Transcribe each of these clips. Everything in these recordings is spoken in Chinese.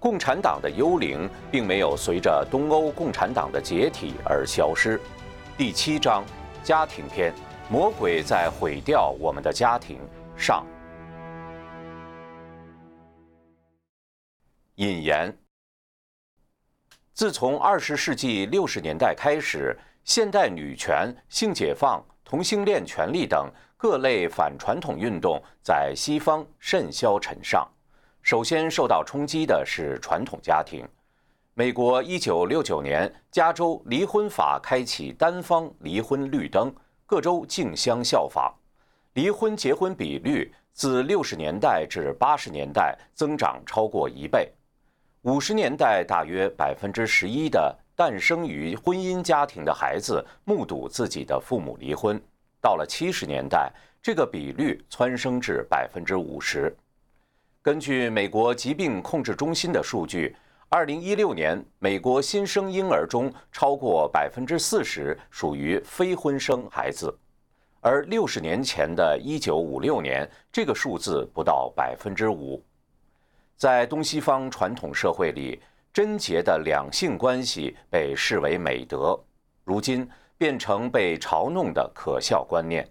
共产党的幽灵并没有随着东欧共产党的解体而消失。第七章，家庭篇：魔鬼在毁掉我们的家庭。上。引言：自从二十世纪六十年代开始，现代女权、性解放、同性恋权利等各类反传统运动在西方甚嚣尘上。首先受到冲击的是传统家庭。美国1969年加州离婚法开启单方离婚绿灯，各州竞相效仿，离婚结婚比率自60年代至80年代增长超过一倍。50年代大约百分之十一的诞生于婚姻家庭的孩子目睹自己的父母离婚，到了70年代，这个比率蹿升至百分之五十。根据美国疾病控制中心的数据，2016年美国新生婴儿中超过百分之四十属于非婚生孩子，而60年前的1956年，这个数字不到百分之五。在东西方传统社会里，贞洁的两性关系被视为美德，如今变成被嘲弄的可笑观念。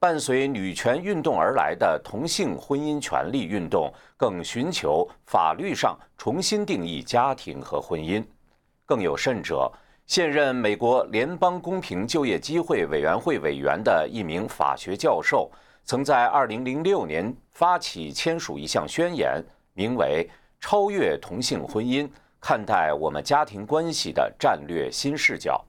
伴随女权运动而来的同性婚姻权利运动，更寻求法律上重新定义家庭和婚姻。更有甚者，现任美国联邦公平就业机会委员会委员的一名法学教授，曾在2006年发起签署一项宣言，名为《超越同性婚姻，看待我们家庭关系的战略新视角》，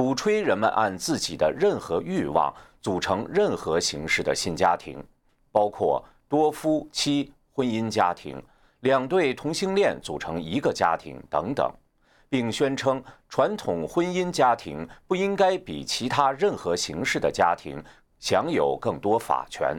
鼓吹人们按自己的任何欲望。组成任何形式的新家庭，包括多夫妻婚姻家庭、两对同性恋组成一个家庭等等，并宣称传统婚姻家庭不应该比其他任何形式的家庭享有更多法权。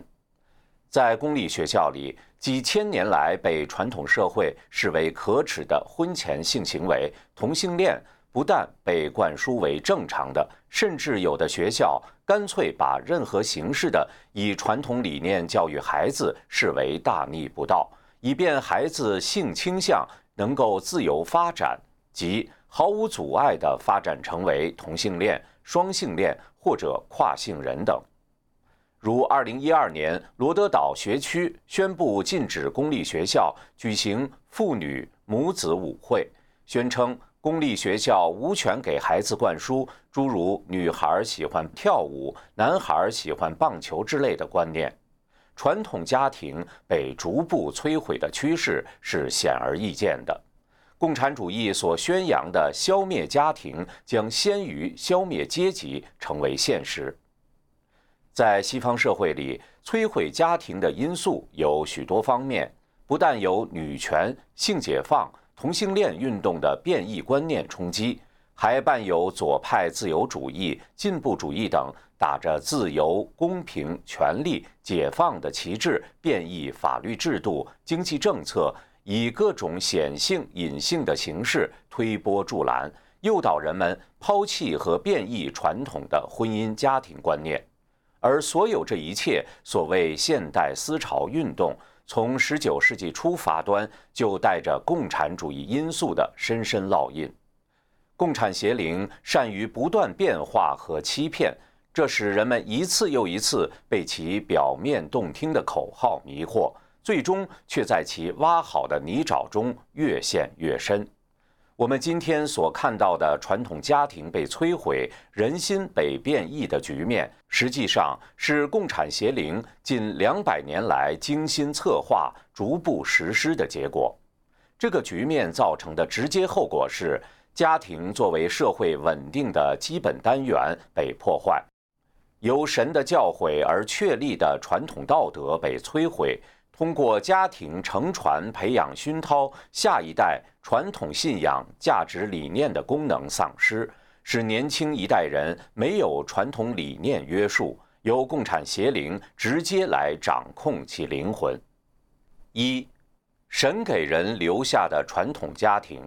在公立学校里，几千年来被传统社会视为可耻的婚前性行为——同性恋。不但被灌输为正常的，甚至有的学校干脆把任何形式的以传统理念教育孩子视为大逆不道，以便孩子性倾向能够自由发展，即毫无阻碍地发展成为同性恋、双性恋或者跨性人等。如2012年，罗德岛学区宣布禁止公立学校举行父女母子舞会，宣称。公立学校无权给孩子灌输诸如“女孩喜欢跳舞，男孩喜欢棒球”之类的观念。传统家庭被逐步摧毁的趋势是显而易见的。共产主义所宣扬的消灭家庭将先于消灭阶级成为现实。在西方社会里，摧毁家庭的因素有许多方面，不但有女权、性解放。同性恋运动的变异观念冲击，还伴有左派自由主义、进步主义等打着自由、公平、权利、解放的旗帜，变异法律制度、经济政策，以各种显性、隐性的形式推波助澜，诱导人们抛弃和变异传统的婚姻家庭观念。而所有这一切，所谓现代思潮运动。从十九世纪初发端，就带着共产主义因素的深深烙印。共产邪灵善于不断变化和欺骗，这使人们一次又一次被其表面动听的口号迷惑，最终却在其挖好的泥沼中越陷越深。我们今天所看到的传统家庭被摧毁、人心被变异的局面，实际上是共产邪灵近两百年来精心策划、逐步实施的结果。这个局面造成的直接后果是，家庭作为社会稳定的基本单元被破坏，由神的教诲而确立的传统道德被摧毁。通过家庭承传、培养、熏陶下一代传统信仰、价值理念的功能丧失，使年轻一代人没有传统理念约束，由共产邪灵直接来掌控其灵魂。一，神给人留下的传统家庭，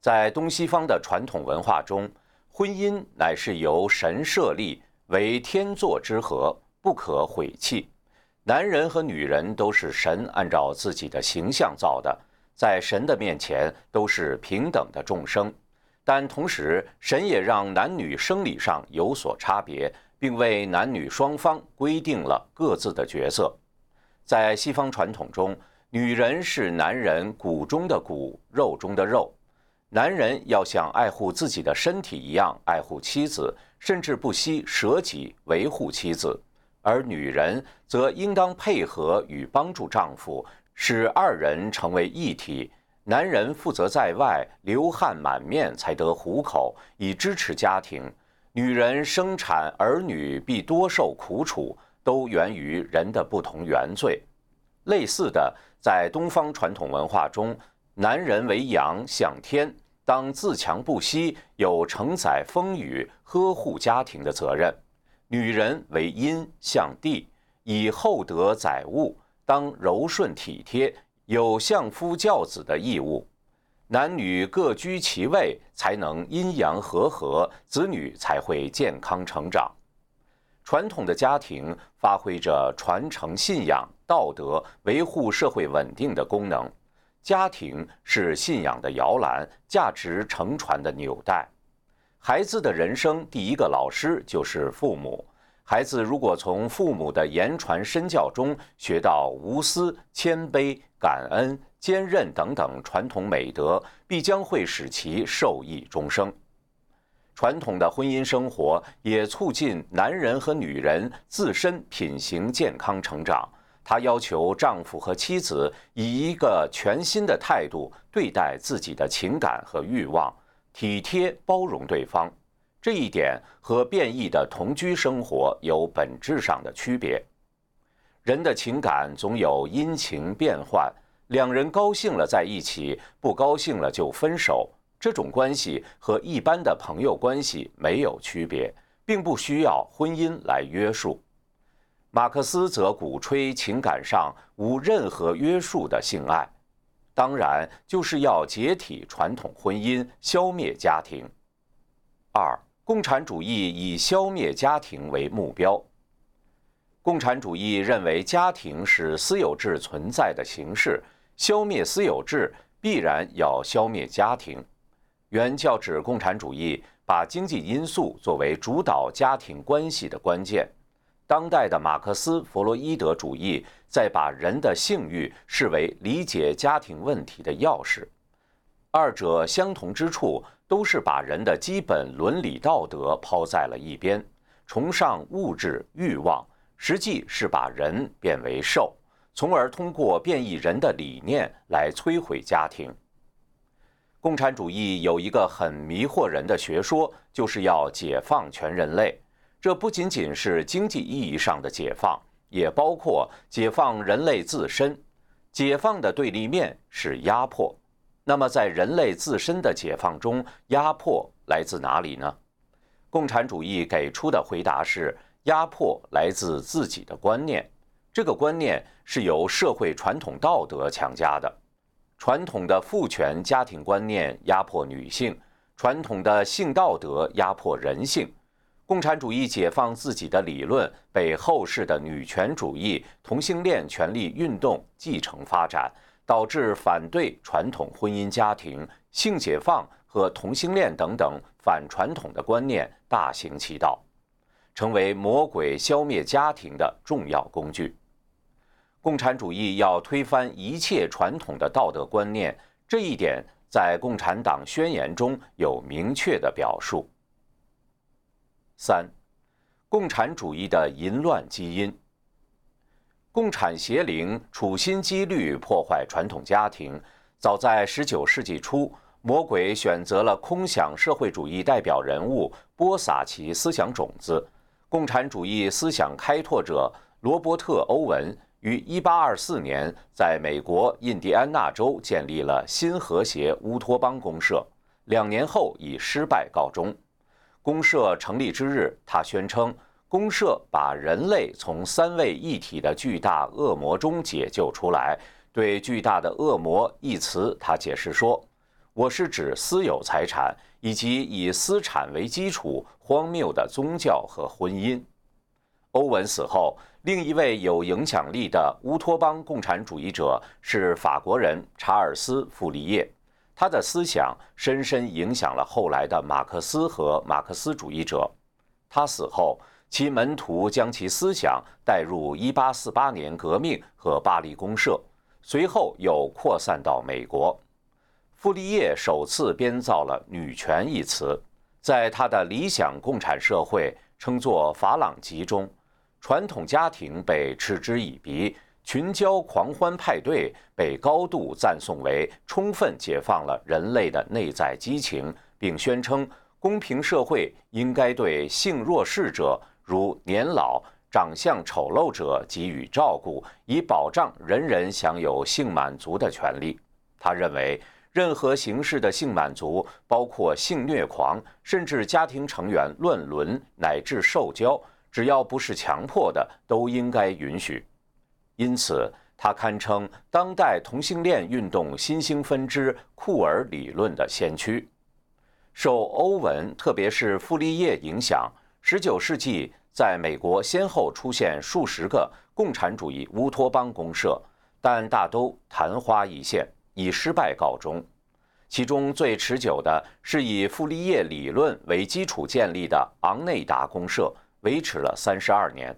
在东西方的传统文化中，婚姻乃是由神设立，为天作之合，不可毁弃。男人和女人都是神按照自己的形象造的，在神的面前都是平等的众生，但同时神也让男女生理上有所差别，并为男女双方规定了各自的角色。在西方传统中，女人是男人骨中的骨，肉中的肉，男人要像爱护自己的身体一样爱护妻子，甚至不惜舍己维护妻子；而女人则应当配合与帮助丈夫。使二人成为一体，男人负责在外流汗满面才得糊口，以支持家庭；女人生产儿女必多受苦楚，都源于人的不同原罪。类似的，在东方传统文化中，男人为阳，向天，当自强不息，有承载风雨、呵护家庭的责任；女人为阴，像地，以厚德载物。当柔顺体贴，有相夫教子的义务，男女各居其位，才能阴阳和合，子女才会健康成长。传统的家庭发挥着传承信仰、道德、维护社会稳定的功能。家庭是信仰的摇篮，价值承传的纽带。孩子的人生第一个老师就是父母。孩子如果从父母的言传身教中学到无私、谦卑、感恩、坚韧等等传统美德，必将会使其受益终生。传统的婚姻生活也促进男人和女人自身品行健康成长。他要求丈夫和妻子以一个全新的态度对待自己的情感和欲望，体贴包容对方。这一点和变异的同居生活有本质上的区别。人的情感总有阴晴变幻，两人高兴了在一起，不高兴了就分手。这种关系和一般的朋友关系没有区别，并不需要婚姻来约束。马克思则鼓吹情感上无任何约束的性爱，当然就是要解体传统婚姻，消灭家庭。二。共产主义以消灭家庭为目标。共产主义认为家庭是私有制存在的形式，消灭私有制必然要消灭家庭。原教旨共产主义把经济因素作为主导家庭关系的关键。当代的马克思弗洛伊德主义在把人的性欲视为理解家庭问题的钥匙。二者相同之处。都是把人的基本伦理道德抛在了一边，崇尚物质欲望，实际是把人变为兽，从而通过变异人的理念来摧毁家庭。共产主义有一个很迷惑人的学说，就是要解放全人类。这不仅仅是经济意义上的解放，也包括解放人类自身。解放的对立面是压迫。那么，在人类自身的解放中，压迫来自哪里呢？共产主义给出的回答是：压迫来自自己的观念。这个观念是由社会传统道德强加的。传统的父权家庭观念压迫女性，传统的性道德压迫人性。共产主义解放自己的理论被后世的女权主义、同性恋权利运动继承发展。导致反对传统婚姻家庭、性解放和同性恋等等反传统的观念大行其道，成为魔鬼消灭家庭的重要工具。共产主义要推翻一切传统的道德观念，这一点在《共产党宣言》中有明确的表述。三，共产主义的淫乱基因。共产邪灵处心积虑破坏传统家庭。早在19世纪初，魔鬼选择了空想社会主义代表人物，播撒其思想种子。共产主义思想开拓者罗伯特·欧文于1824年在美国印第安纳州建立了新和谐乌托邦公社，两年后以失败告终。公社成立之日，他宣称。公社把人类从三位一体的巨大恶魔中解救出来。对“巨大的恶魔”一词，他解释说：“我是指私有财产以及以私产为基础荒谬的宗教和婚姻。”欧文死后，另一位有影响力的乌托邦共产主义者是法国人查尔斯·傅立叶，他的思想深深影响了后来的马克思和马克思主义者。他死后，其门徒将其思想带入1848年革命和巴黎公社，随后又扩散到美国。傅立叶首次编造了“女权”一词，在他的理想共产社会称作法朗集中。传统家庭被嗤之以鼻，群交狂欢派对被高度赞颂为充分解放了人类的内在激情，并宣称公平社会应该对性弱势者，如年老、长相丑陋者给予照顾，以保障人人享有性满足的权利。他认为，任何形式的性满足，包括性虐狂，甚至家庭成员乱伦乃至受教。只要不是强迫的，都应该允许。因此，他堪称当代同性恋运动新兴分支库尔理论的先驱。受欧文，特别是傅立叶影响，19世纪在美国先后出现数十个共产主义乌托邦公社，但大都昙花一现，以失败告终。其中最持久的是以傅立叶理论为基础建立的昂内达公社。维持了三十二年，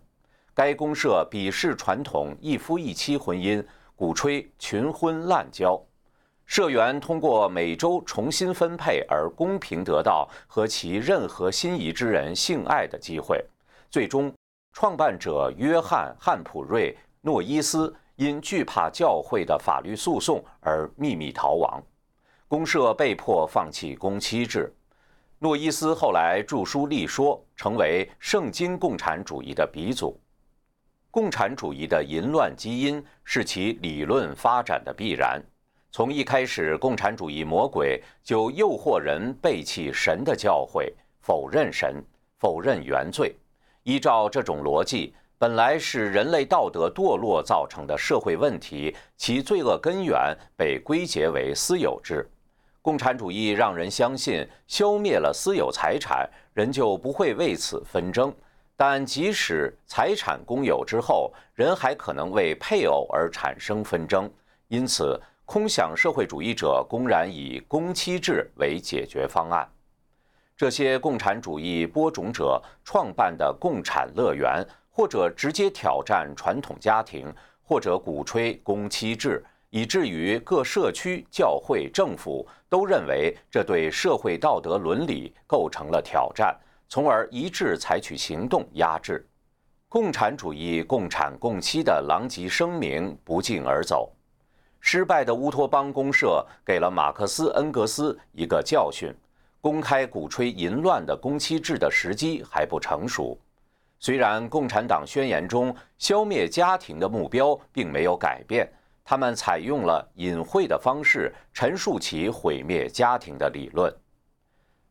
该公社鄙视传统一夫一妻婚姻，鼓吹群婚滥交，社员通过每周重新分配而公平得到和其任何心仪之人性爱的机会。最终，创办者约翰·汉普瑞·诺伊斯因惧怕教会的法律诉讼而秘密逃亡，公社被迫放弃公妻制。诺伊斯后来著书立说，成为圣经共产主义的鼻祖。共产主义的淫乱基因是其理论发展的必然。从一开始，共产主义魔鬼就诱惑人背弃神的教诲，否认神，否认原罪。依照这种逻辑，本来是人类道德堕落造成的社会问题，其罪恶根源被归结为私有制。共产主义让人相信，消灭了私有财产，人就不会为此纷争。但即使财产公有之后，人还可能为配偶而产生纷争。因此，空想社会主义者公然以公妻制为解决方案。这些共产主义播种者创办的共产乐园，或者直接挑战传统家庭，或者鼓吹公妻制。以至于各社区、教会、政府都认为这对社会道德伦理构成了挑战，从而一致采取行动压制。共产主义共产共妻的狼藉声明不胫而走。失败的乌托邦公社给了马克思、恩格斯一个教训：公开鼓吹淫乱的公妻制的时机还不成熟。虽然共产党宣言中消灭家庭的目标并没有改变。他们采用了隐晦的方式陈述其毁灭家庭的理论。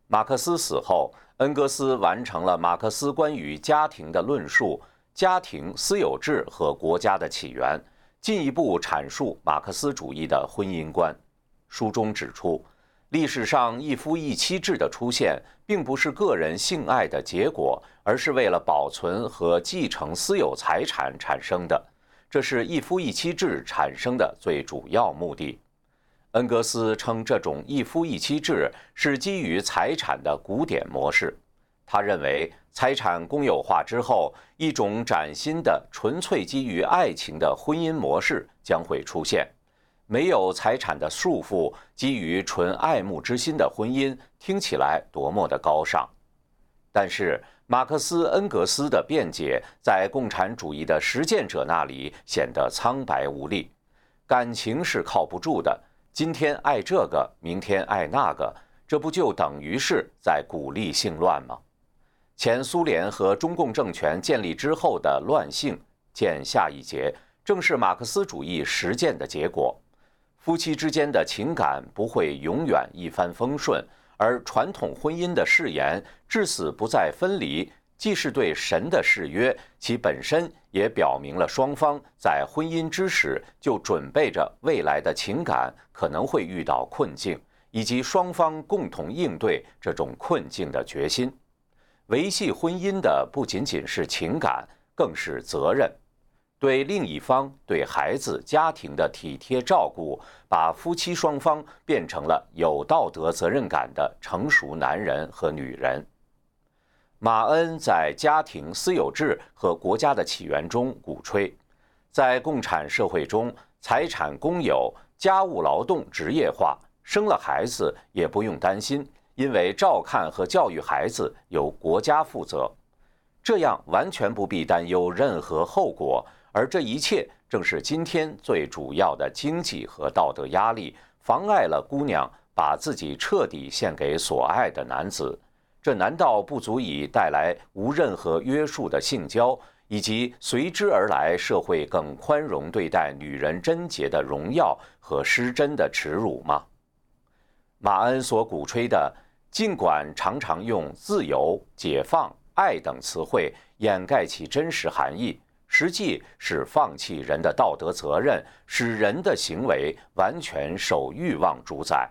马克思死后，恩格斯完成了马克思关于家庭的论述：家庭、私有制和国家的起源，进一步阐述马克思主义的婚姻观。书中指出，历史上一夫一妻制的出现，并不是个人性爱的结果，而是为了保存和继承私有财产产生的。这是一夫一妻制产生的最主要目的。恩格斯称这种一夫一妻制是基于财产的古典模式。他认为，财产公有化之后，一种崭新的、纯粹基于爱情的婚姻模式将会出现。没有财产的束缚，基于纯爱慕之心的婚姻，听起来多么的高尚！但是，马克思、恩格斯的辩解在共产主义的实践者那里显得苍白无力。感情是靠不住的，今天爱这个，明天爱那个，这不就等于是在鼓励性乱吗？前苏联和中共政权建立之后的乱性，见下一节，正是马克思主义实践的结果。夫妻之间的情感不会永远一帆风顺。而传统婚姻的誓言“至死不再分离”，既是对神的誓约，其本身也表明了双方在婚姻之时就准备着未来的情感可能会遇到困境，以及双方共同应对这种困境的决心。维系婚姻的不仅仅是情感，更是责任。对另一方、对孩子、家庭的体贴照顾，把夫妻双方变成了有道德责任感的成熟男人和女人。马恩在家庭私有制和国家的起源中鼓吹，在共产社会中，财产公有、家务劳动职业化，生了孩子也不用担心，因为照看和教育孩子由国家负责。这样完全不必担忧任何后果，而这一切正是今天最主要的经济和道德压力，妨碍了姑娘把自己彻底献给所爱的男子。这难道不足以带来无任何约束的性交，以及随之而来社会更宽容对待女人贞洁的荣耀和失贞的耻辱吗？马恩所鼓吹的，尽管常常用自由、解放。爱等词汇掩盖其真实含义，实际是放弃人的道德责任，使人的行为完全受欲望主宰。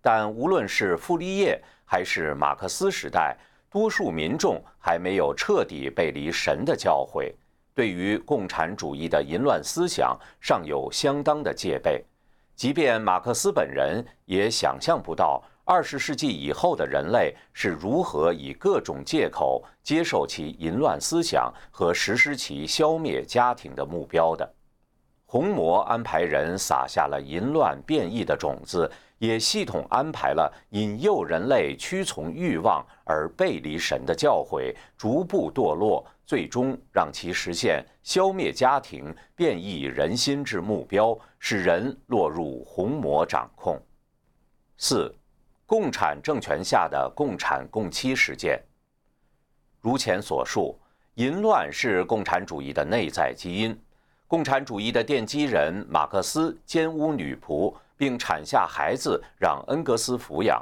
但无论是傅立叶还是马克思时代，多数民众还没有彻底背离神的教诲，对于共产主义的淫乱思想尚有相当的戒备。即便马克思本人也想象不到。二十世纪以后的人类是如何以各种借口接受其淫乱思想和实施其消灭家庭的目标的？红魔安排人撒下了淫乱变异的种子，也系统安排了引诱人类屈从欲望而背离神的教诲，逐步堕落，最终让其实现消灭家庭、变异人心之目标，使人落入红魔掌控。四。共产政权下的共产共妻实践。如前所述，淫乱是共产主义的内在基因。共产主义的奠基人马克思奸污女仆，并产下孩子让恩格斯抚养。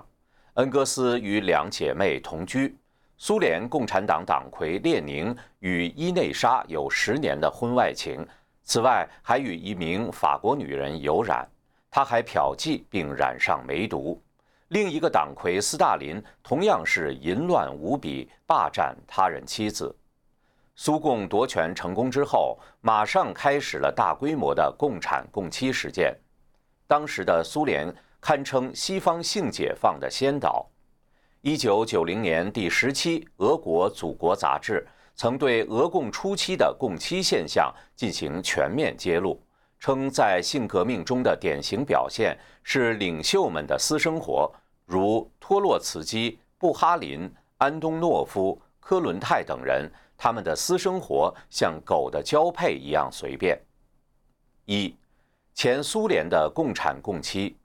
恩格斯与两姐妹同居。苏联共产党党魁列宁与伊内莎有十年的婚外情，此外还与一名法国女人有染。他还嫖妓并染上梅毒。另一个党魁斯大林同样是淫乱无比，霸占他人妻子。苏共夺权成功之后，马上开始了大规模的共产共妻实践。当时的苏联堪称西方性解放的先导。一九九零年第十期《俄国祖国》杂志曾对俄共初期的共妻现象进行全面揭露。称在性革命中的典型表现是领袖们的私生活，如托洛茨基、布哈林、安东诺夫、科伦泰等人，他们的私生活像狗的交配一样随便。一，前苏联的共产共妻。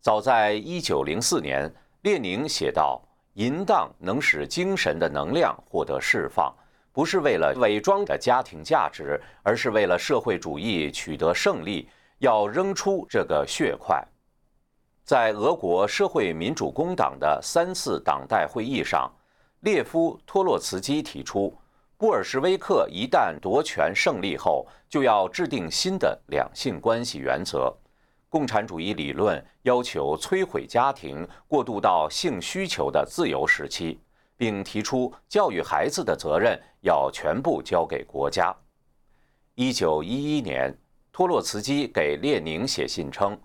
早在一九零四年，列宁写道：“淫荡能使精神的能量获得释放。”不是为了伪装的家庭价值，而是为了社会主义取得胜利，要扔出这个血块。在俄国社会民主工党的三次党代会议上，列夫·托洛茨基提出，布尔什维克一旦夺权胜利后，就要制定新的两性关系原则。共产主义理论要求摧毁家庭，过渡到性需求的自由时期。并提出教育孩子的责任要全部交给国家。一九一一年，托洛茨基给列宁写信称：“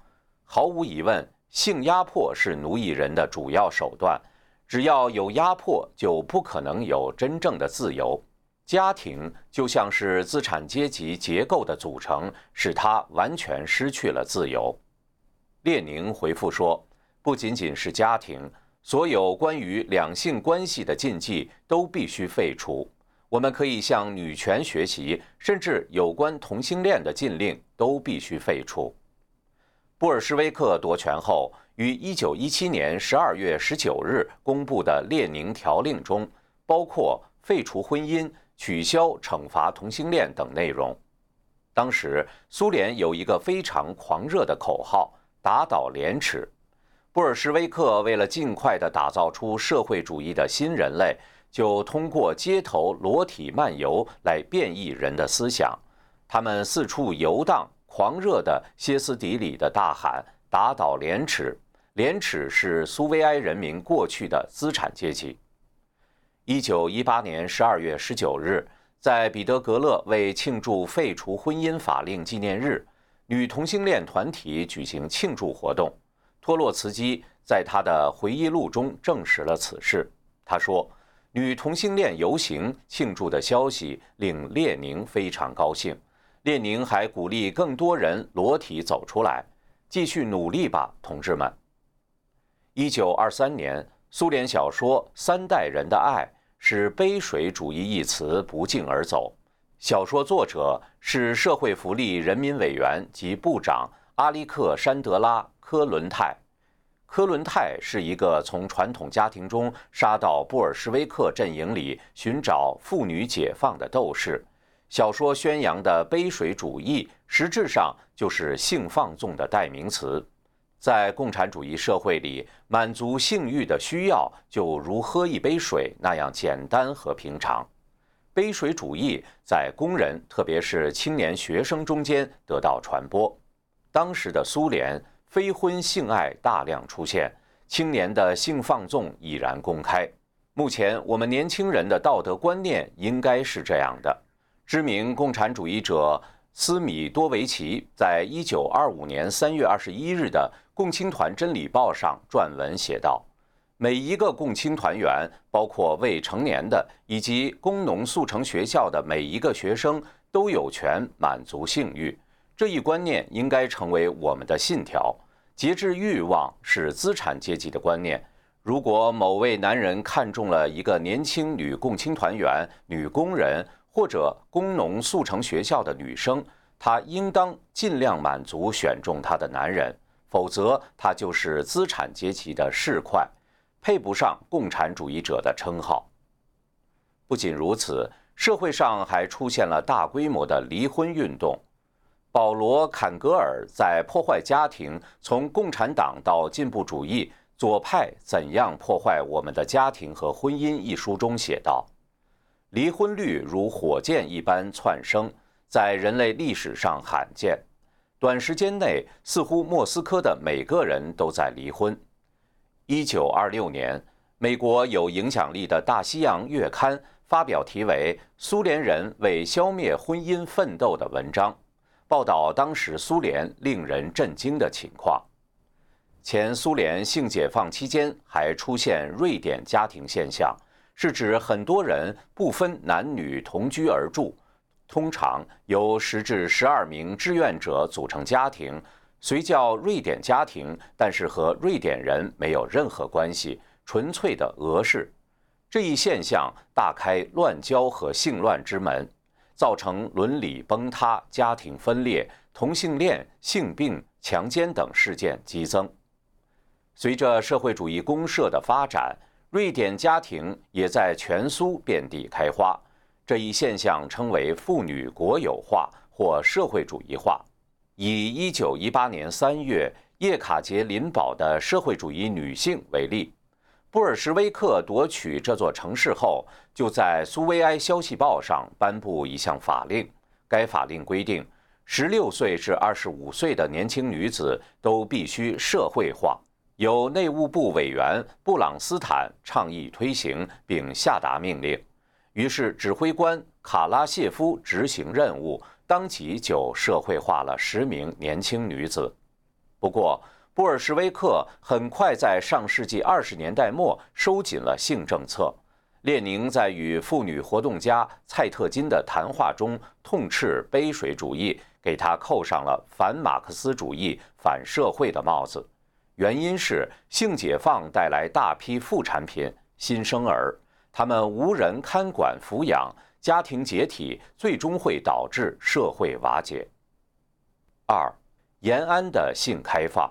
毫无疑问，性压迫是奴役人的主要手段。只要有压迫，就不可能有真正的自由。家庭就像是资产阶级结构的组成，使他完全失去了自由。”列宁回复说：“不仅仅是家庭。”所有关于两性关系的禁忌都必须废除。我们可以向女权学习，甚至有关同性恋的禁令都必须废除。布尔什维克夺权后，于1917年12月19日公布的列宁条令中，包括废除婚姻、取消惩罚同性恋等内容。当时，苏联有一个非常狂热的口号：“打倒廉耻。”布尔什维克为了尽快地打造出社会主义的新人类，就通过街头裸体漫游来变异人的思想。他们四处游荡，狂热地歇斯底里地大喊：“打倒廉耻！廉耻是苏维埃人民过去的资产阶级。”一九一八年十二月十九日，在彼得格勒为庆祝废除婚姻法令纪念日，女同性恋团体举行庆祝活动。托洛茨基在他的回忆录中证实了此事。他说：“女同性恋游行庆祝的消息令列宁非常高兴。列宁还鼓励更多人裸体走出来，继续努力吧，同志们。”一九二三年，苏联小说《三代人的爱》使杯水主义一词不胫而走。小说作者是社会福利人民委员及部长阿里克山德拉·科伦泰。科伦泰是一个从传统家庭中杀到布尔什维克阵营里寻找妇女解放的斗士。小说宣扬的杯水主义，实质上就是性放纵的代名词。在共产主义社会里，满足性欲的需要就如喝一杯水那样简单和平常。杯水主义在工人，特别是青年学生中间得到传播。当时的苏联，非婚性爱大量出现，青年的性放纵已然公开。目前，我们年轻人的道德观念应该是这样的：知名共产主义者斯米多维奇在一九二五年三月二十一日的。共青团真理报上撰文写道：“每一个共青团员，包括未成年的以及工农速成学校的每一个学生，都有权满足性欲。这一观念应该成为我们的信条。节制欲望是资产阶级的观念。如果某位男人看中了一个年轻女共青团员、女工人或者工农速成学校的女生，她应当尽量满足选中她的男人。”否则，她就是资产阶级的市侩，配不上共产主义者的称号。不仅如此，社会上还出现了大规模的离婚运动。保罗·坎格尔在《破坏家庭：从共产党到进步主义，左派怎样破坏我们的家庭和婚姻》一书中写道：“离婚率如火箭一般窜升，在人类历史上罕见。”短时间内，似乎莫斯科的每个人都在离婚。一九二六年，美国有影响力的《大西洋月刊》发表题为《苏联人为消灭婚姻奋斗》的文章，报道当时苏联令人震惊的情况。前苏联性解放期间还出现瑞典家庭现象，是指很多人不分男女同居而住。通常由十至十二名志愿者组成家庭，虽叫瑞典家庭，但是和瑞典人没有任何关系，纯粹的俄式。这一现象大开乱交和性乱之门，造成伦理崩塌、家庭分裂、同性恋、性病、强奸等事件激增。随着社会主义公社的发展，瑞典家庭也在全苏遍地开花。这一现象称为妇女国有化或社会主义化。以1918年3月叶卡捷琳堡的社会主义女性为例，布尔什维克夺取这座城市后，就在苏维埃消息报上颁布一项法令。该法令规定，16岁至25岁的年轻女子都必须社会化，由内务部委员布朗斯坦倡议推行并下达命令。于是，指挥官卡拉谢夫执行任务，当即就社会化了十名年轻女子。不过，布尔什维克很快在上世纪二十年代末收紧了性政策。列宁在与妇女活动家蔡特金的谈话中痛斥杯水主义，给他扣上了反马克思主义、反社会的帽子。原因是性解放带来大批副产品、新生儿。他们无人看管抚养，家庭解体，最终会导致社会瓦解。二，延安的性开放。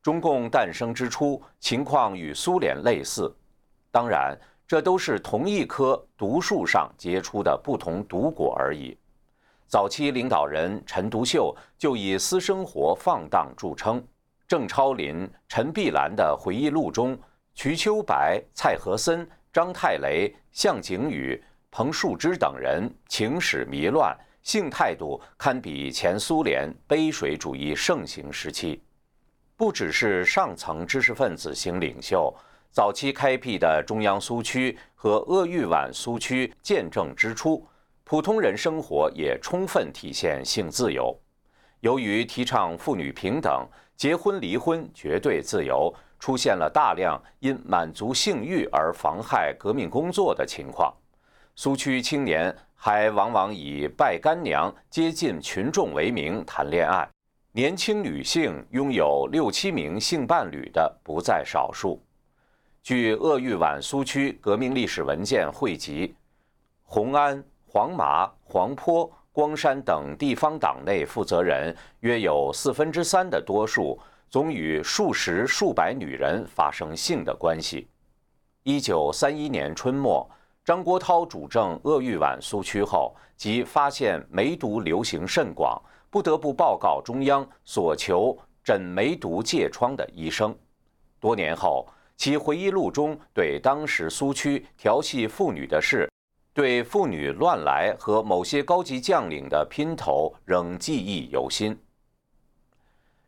中共诞生之初，情况与苏联类似，当然，这都是同一棵毒树上结出的不同毒果而已。早期领导人陈独秀就以私生活放荡著称，郑超林、陈碧兰的回忆录中，瞿秋白、蔡和森。张太雷、向景宇、彭树之等人情史迷乱，性态度堪比前苏联杯水主义盛行时期。不只是上层知识分子型领袖，早期开辟的中央苏区和鄂豫皖苏区见证之初，普通人生活也充分体现性自由。由于提倡妇女平等，结婚离婚绝对自由，出现了大量因满足性欲而妨害革命工作的情况。苏区青年还往往以拜干娘、接近群众为名谈恋爱。年轻女性拥有六七名性伴侣的不在少数。据鄂豫皖苏区革命历史文件汇集，红安、黄麻、黄坡、光山等地方党内负责人约有四分之三的多数，总与数十数百女人发生性的关系。一九三一年春末，张国焘主政鄂豫皖苏区后，即发现梅毒流行甚广。不得不报告中央，所求诊梅毒疥疮的医生。多年后，其回忆录中对当时苏区调戏妇女的事，对妇女乱来和某些高级将领的姘头仍记忆犹新。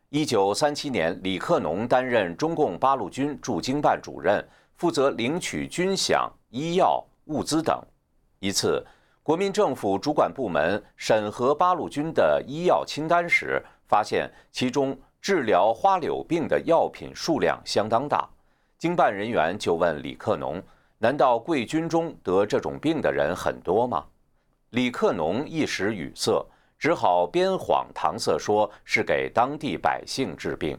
一九三七年，李克农担任中共八路军驻京办主任，负责领取军饷、医药物资等。一次。国民政府主管部门审核八路军的医药清单时，发现其中治疗花柳病的药品数量相当大。经办人员就问李克农：“难道贵军中得这种病的人很多吗？”李克农一时语塞，只好编谎搪塞，说是给当地百姓治病。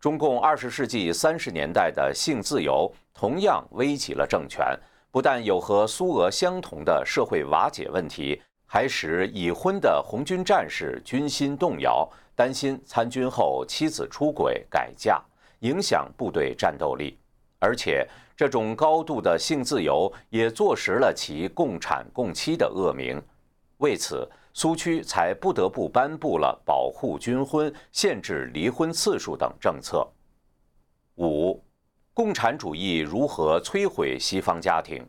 中共二十世纪三十年代的性自由同样危及了政权。不但有和苏俄相同的社会瓦解问题，还使已婚的红军战士军心动摇，担心参军后妻子出轨改嫁，影响部队战斗力。而且，这种高度的性自由也坐实了其共产共妻的恶名。为此，苏区才不得不颁布了保护军婚、限制离婚次数等政策。五。共产主义如何摧毁西方家庭？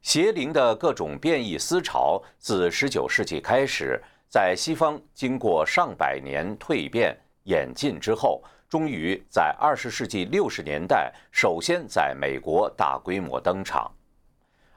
邪灵的各种变异思潮自19世纪开始，在西方经过上百年蜕变演进之后，终于在20世纪60年代首先在美国大规模登场。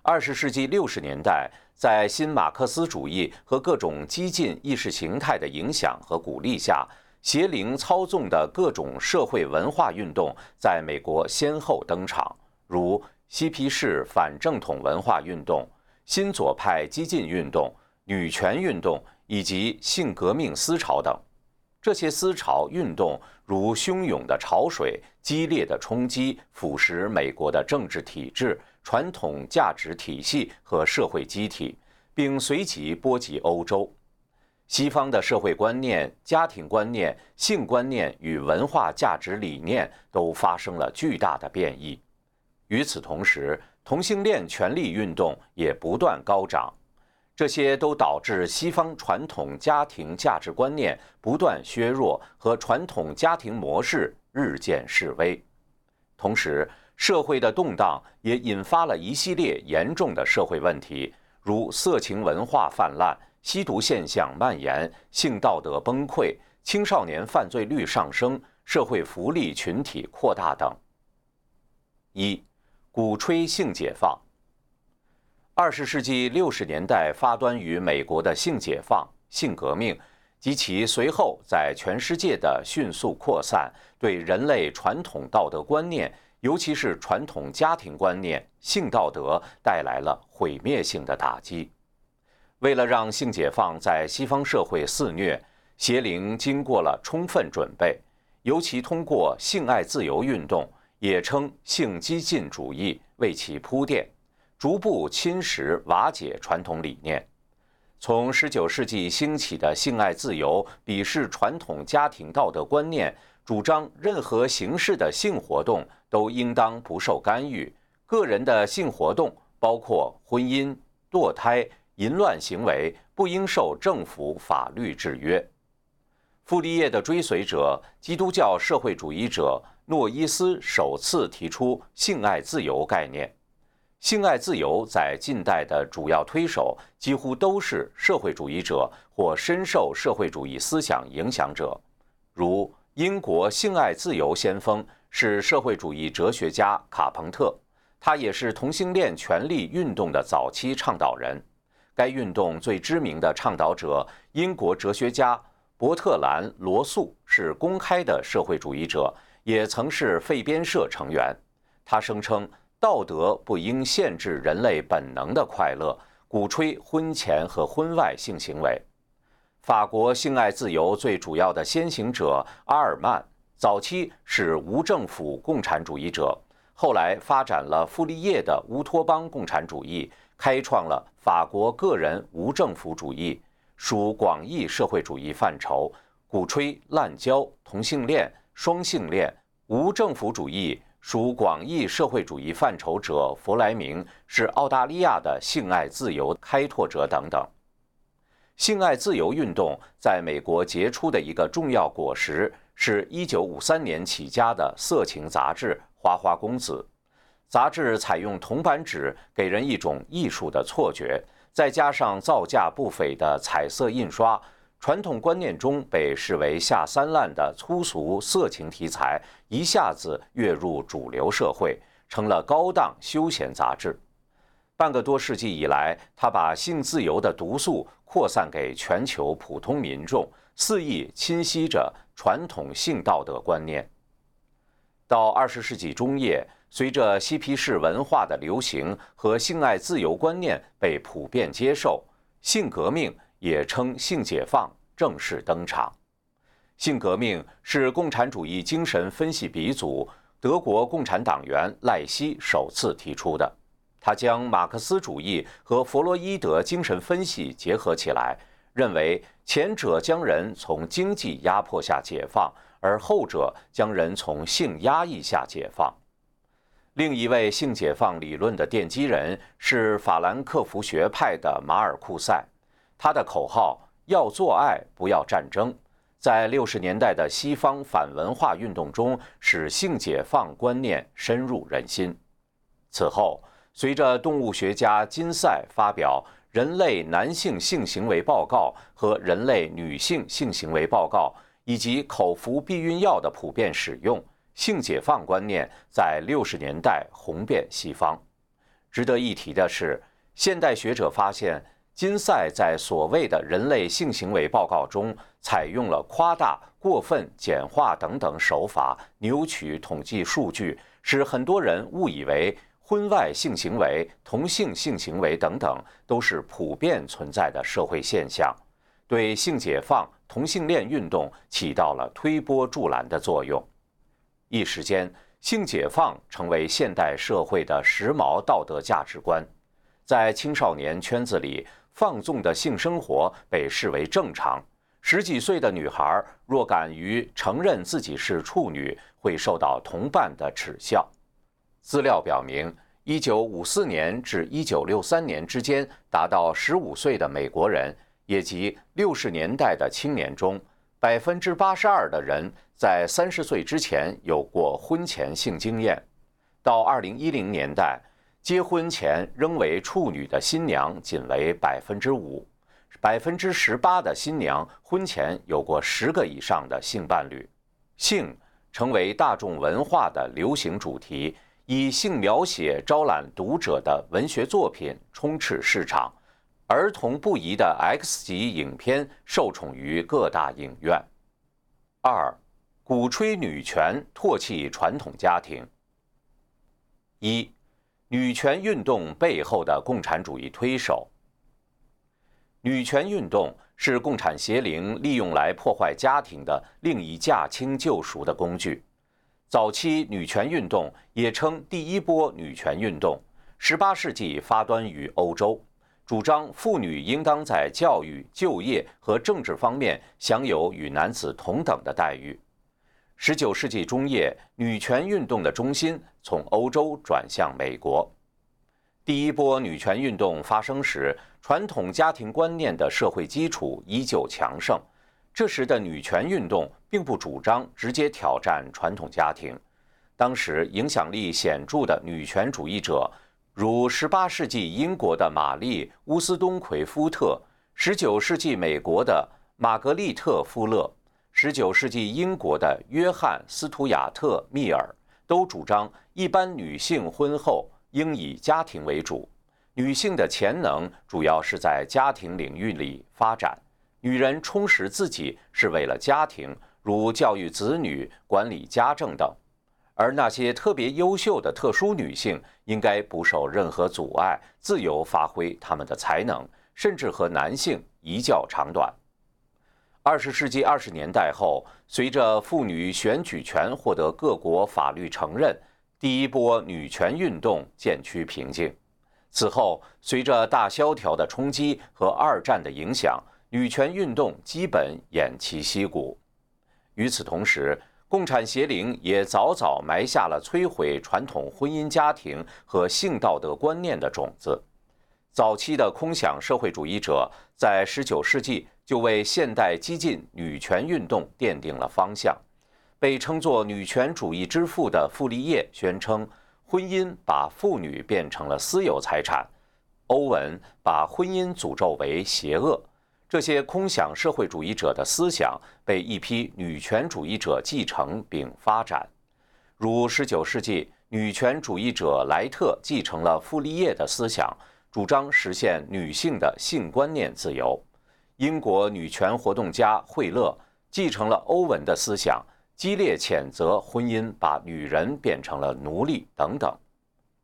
20世纪60年代，在新马克思主义和各种激进意识形态的影响和鼓励下。邪灵操纵的各种社会文化运动在美国先后登场，如嬉皮士反正统文化运动、新左派激进运动、女权运动以及性革命思潮等。这些思潮运动如汹涌的潮水，激烈的冲击，腐蚀美国的政治体制、传统价值体系和社会机体，并随即波及欧洲。西方的社会观念、家庭观念、性观念与文化价值理念都发生了巨大的变异。与此同时，同性恋权利运动也不断高涨，这些都导致西方传统家庭价值观念不断削弱和传统家庭模式日渐式微。同时，社会的动荡也引发了一系列严重的社会问题，如色情文化泛滥。吸毒现象蔓延，性道德崩溃，青少年犯罪率上升，社会福利群体扩大等。一、鼓吹性解放。二十世纪六十年代发端于美国的性解放、性革命及其随后在全世界的迅速扩散，对人类传统道德观念，尤其是传统家庭观念、性道德带来了毁灭性的打击。为了让性解放在西方社会肆虐，邪灵经过了充分准备，尤其通过性爱自由运动，也称性激进主义，为其铺垫，逐步侵蚀瓦解传统理念。从19世纪兴起的性爱自由，鄙视传统家庭道德观念，主张任何形式的性活动都应当不受干预，个人的性活动，包括婚姻、堕胎。淫乱行为不应受政府法律制约。傅立叶的追随者、基督教社会主义者诺伊斯首次提出性爱自由概念。性爱自由在近代的主要推手几乎都是社会主义者或深受社会主义思想影响者，如英国性爱自由先锋、是社会主义哲学家卡彭特，他也是同性恋权利运动的早期倡导人。该运动最知名的倡导者英国哲学家伯特兰·罗素是公开的社会主义者，也曾是废边社成员。他声称道德不应限制人类本能的快乐，鼓吹婚前和婚外性行为。法国性爱自由最主要的先行者阿尔曼，早期是无政府共产主义者，后来发展了傅立叶的乌托邦共产主义，开创了法国个人无政府主义，属广义社会主义范畴，鼓吹滥交、同性恋、双性恋。无政府主义属广义社会主义范畴者弗莱明是澳大利亚的性爱自由开拓者等等。性爱自由运动在美国结出的一个重要果实，是一九五三年起家的色情杂志《花花公子》。杂志采用铜版纸，给人一种艺术的错觉，再加上造价不菲的彩色印刷，传统观念中被视为下三滥的粗俗色情题材，一下子跃入主流社会，成了高档休闲杂志。半个多世纪以来，他把性自由的毒素扩散给全球普通民众，肆意侵袭着传统性道德观念。到二十世纪中叶，随着嬉皮士文化的流行和性爱自由观念被普遍接受，性革命也称性解放正式登场。性革命是共产主义精神分析鼻祖德国共产党员赖希首次提出的。他将马克思主义和弗洛伊德精神分析结合起来，认为前者将人从经济压迫下解放，而后者将人从性压抑下解放。另一位性解放理论的奠基人是法兰克福学派的马尔库塞，他的口号“要做爱，不要战争”，在六十年代的西方反文化运动中，使性解放观念深入人心。此后。随着动物学家金赛发表《人类男性性行为报告》和《人类女性性行为报告》，以及口服避孕药的普遍使用，性解放观念在六十年代红遍西方。值得一提的是，现代学者发现，金赛在所谓的人类性行为报告中，采用了夸大、过分、简化等等手法，扭曲统计数据，使很多人误以为。婚外性行为、同性性行为等等，都是普遍存在的社会现象，对性解放、同性恋运动起到了推波助澜的作用。一时间，性解放成为现代社会的时髦道德价值观，在青少年圈子里，放纵的性生活被视为正常。十几岁的女孩若敢于承认自己是处女，会受到同伴的耻笑。资料表明，1954年至1963年之间达到15岁的美国人，也即60年代的青年中，82%的人在30岁之前有过婚前性经验。到2010年代，结婚前仍为处女的新娘仅为 5%，18% 的新娘婚前有过十个以上的性伴侣。性成为大众文化的流行主题。以性描写招揽读者的文学作品充斥市场，儿童不宜的 X 级影片受宠于各大影院。二，鼓吹女权，唾弃传统家庭。一，女权运动背后的共产主义推手。女权运动是共产邪灵利用来破坏家庭的另一驾轻就熟的工具。早期女权运动也称第一波女权运动，十八世纪发端于欧洲，主张妇女应当在教育、就业和政治方面享有与男子同等的待遇。十九世纪中叶，女权运动的中心从欧洲转向美国。第一波女权运动发生时，传统家庭观念的社会基础依旧强盛。这时的女权运动并不主张直接挑战传统家庭。当时影响力显著的女权主义者，如18世纪英国的玛丽·乌斯东奎夫特，19世纪美国的玛格丽特·富勒，19世纪英国的约翰·斯图亚特·密尔，都主张一般女性婚后应以家庭为主，女性的潜能主要是在家庭领域里发展，女人充实自己是为了家庭，如教育子女、管理家政等。而那些特别优秀的特殊女性，应该不受任何阻碍，自由发挥她们的才能，甚至和男性一较长短。二十世纪二十年代后，随着妇女选举权获得各国法律承认，第一波女权运动渐趋平静。此后，随着大萧条的冲击和二战的影响，女权运动基本偃旗息鼓。与此同时，共产邪灵也早早埋下了摧毁传统婚姻家庭和性道德观念的种子。早期的空想社会主义者在19世纪就为现代激进女权运动奠定了方向。被称作女权主义之父的傅立叶宣称，婚姻把妇女变成了私有财产；欧文把婚姻诅咒为邪恶。这些空想社会主义者的思想被一批女权主义者继承并发展，如19世纪女权主义者莱特继承了傅立叶的思想，主张实现女性的性观念自由；英国女权活动家惠勒继承了欧文的思想，激烈谴责婚姻把女人变成了奴隶等等。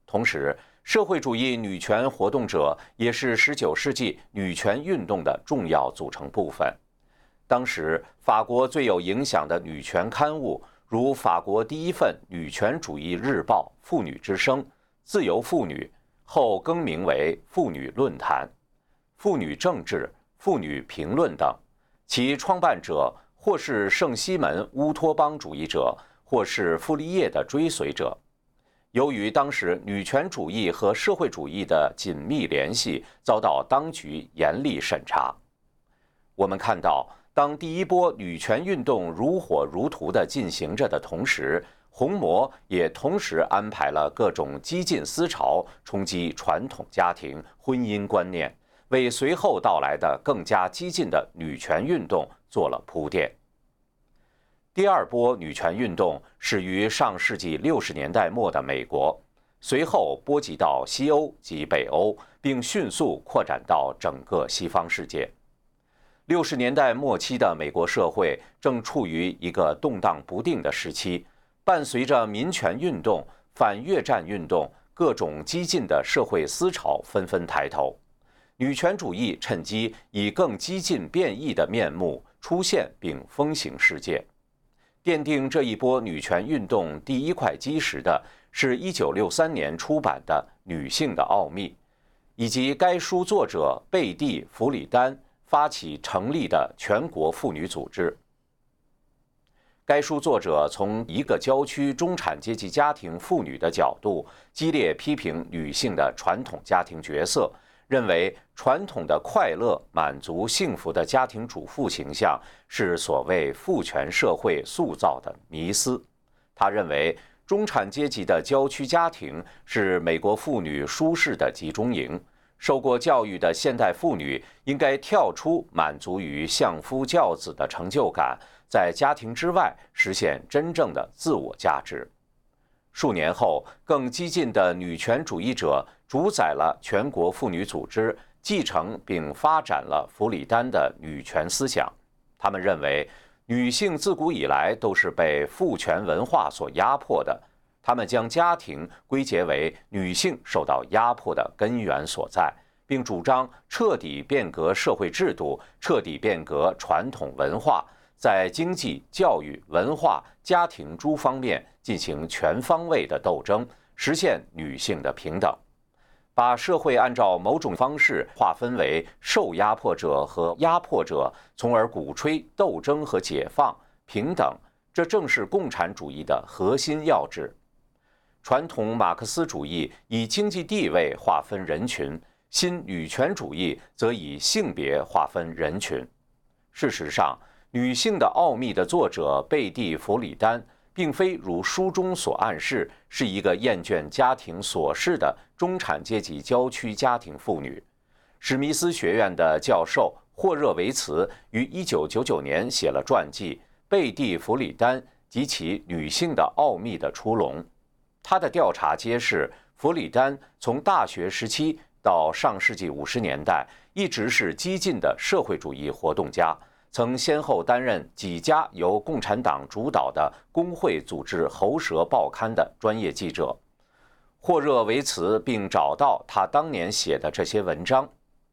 同时，社会主义女权活动者也是19世纪女权运动的重要组成部分。当时，法国最有影响的女权刊物，如法国第一份女权主义日报《妇女之声》、《自由妇女》，后更名为《妇女论坛》、《妇女政治》、《妇女评论》等，其创办者或是圣西门乌托邦主义者，或是傅立叶的追随者。由于当时女权主义和社会主义的紧密联系遭到当局严厉审查，我们看到，当第一波女权运动如火如荼地进行着的同时，红魔也同时安排了各种激进思潮冲击传统家庭婚姻观念，为随后到来的更加激进的女权运动做了铺垫。第二波女权运动始于上世纪六十年代末的美国，随后波及到西欧及北欧，并迅速扩展到整个西方世界。六十年代末期的美国社会正处于一个动荡不定的时期，伴随着民权运动、反越战运动，各种激进的社会思潮纷纷抬头，女权主义趁机以更激进变异的面目出现并风行世界。奠定这一波女权运动第一块基石的是1963年出版的《女性的奥秘》，以及该书作者贝蒂·弗里丹发起成立的全国妇女组织。该书作者从一个郊区中产阶级家庭妇女的角度，激烈批评女性的传统家庭角色。认为传统的快乐、满足、幸福的家庭主妇形象是所谓父权社会塑造的迷思。他认为，中产阶级的郊区家庭是美国妇女舒适的集中营。受过教育的现代妇女应该跳出满足于相夫教子的成就感，在家庭之外实现真正的自我价值。数年后，更激进的女权主义者主宰了全国妇女组织，继承并发展了弗里丹的女权思想。他们认为，女性自古以来都是被父权文化所压迫的。他们将家庭归结为女性受到压迫的根源所在，并主张彻底变革社会制度，彻底变革传统文化。在经济、教育、文化、家庭诸方面进行全方位的斗争，实现女性的平等，把社会按照某种方式划分为受压迫者和压迫者，从而鼓吹斗争和解放、平等。这正是共产主义的核心要旨。传统马克思主义以经济地位划分人群，新女权主义则以性别划分人群。事实上，女性的奥秘的作者贝蒂·弗里丹，并非如书中所暗示，是一个厌倦家庭琐事的中产阶级郊区家庭妇女。史密斯学院的教授霍热维茨于1999年写了传记《贝蒂·弗里丹及其女性的奥秘的出笼》，他的调查揭示，弗里丹从大学时期到上世纪五十年代，一直是激进的社会主义活动家，曾先后担任几家由共产党主导的工会组织喉舌报刊的专业记者。霍热维茨并找到他当年写的这些文章。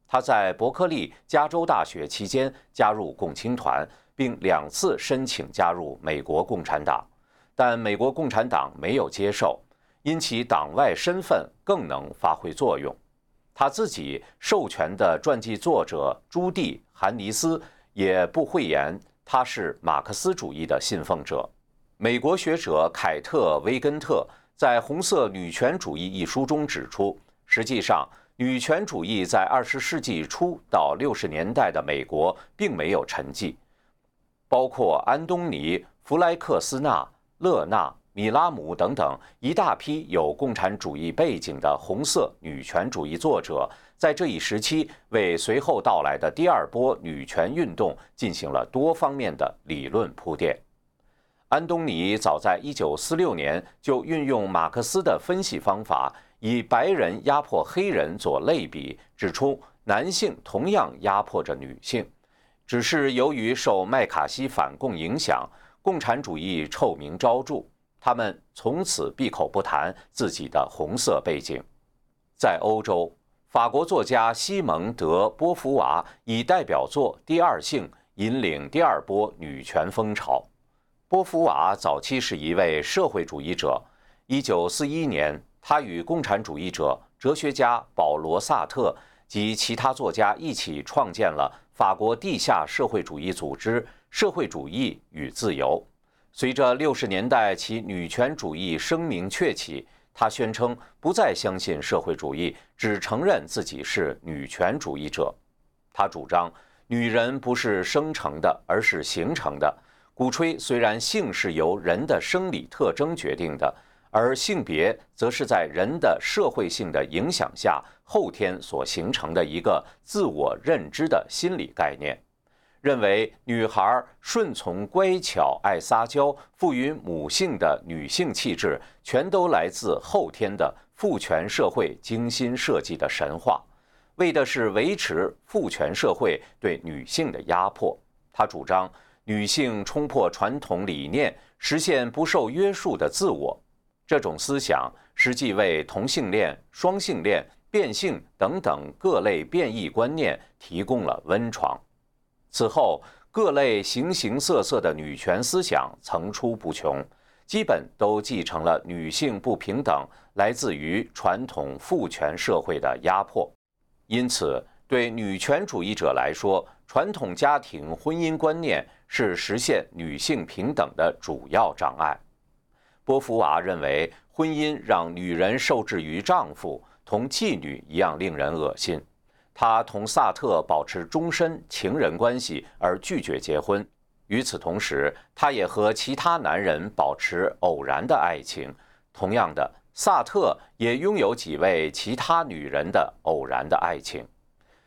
他在伯克利加州大学期间加入共青团，并两次申请加入美国共产党。但美国共产党没有接受，因其党外身份更能发挥作用。他自己授权的传记作者朱蒂·韩尼斯也不讳言他是马克思主义的信奉者。美国学者凯特·威根特在《红色女权主义》一书中指出，实际上女权主义在二十世纪初到六十年代的美国并没有沉寂，包括安东尼·弗莱克斯纳。勒纳、米拉姆等等一大批有共产主义背景的红色女权主义作者，在这一时期为随后到来的第二波女权运动进行了多方面的理论铺垫。安东尼早在1946年就运用马克思的分析方法，以白人压迫黑人做类比，指出男性同样压迫着女性，只是由于受麦卡锡反共影响。共产主义臭名昭著，他们从此闭口不谈自己的红色背景。在欧洲，法国作家西蒙德·波伏娃以代表作《第二性》引领第二波女权风潮。波伏娃早期是一位社会主义者。1941年，他与共产主义者、哲学家保罗·萨特及其他作家一起创建了法国地下社会主义组织。社会主义与自由。随着六十年代其女权主义声名鹊起，他宣称不再相信社会主义，只承认自己是女权主义者。他主张女人不是生成的，而是形成的，鼓吹虽然性是由人的生理特征决定的，而性别则是在人的社会性的影响下后天所形成的一个自我认知的心理概念。认为女孩顺从、乖巧、爱撒娇、赋予母性的女性气质，全都来自后天的父权社会精心设计的神话，为的是维持父权社会对女性的压迫。他主张女性冲破传统理念，实现不受约束的自我。这种思想实际为同性恋、双性恋、变性等等各类变异观念提供了温床。此后，各类形形色色的女权思想层出不穷，基本都继承了女性不平等来自于传统父权社会的压迫。因此，对女权主义者来说，传统家庭婚姻观念是实现女性平等的主要障碍。波伏娃认为，婚姻让女人受制于丈夫，同妓女一样令人恶心。她同萨特保持终身情人关系而拒绝结婚。与此同时，她也和其他男人保持偶然的爱情。同样的，萨特也拥有几位其他女人的偶然的爱情。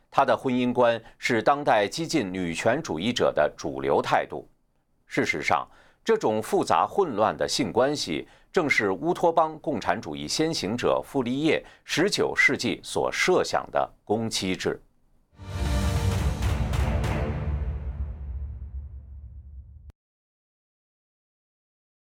他的婚姻观是当代激进女权主义者的主流态度。事实上，这种复杂混乱的性关系正是乌托邦共产主义先行者傅立叶十九世纪所设想的公妻制。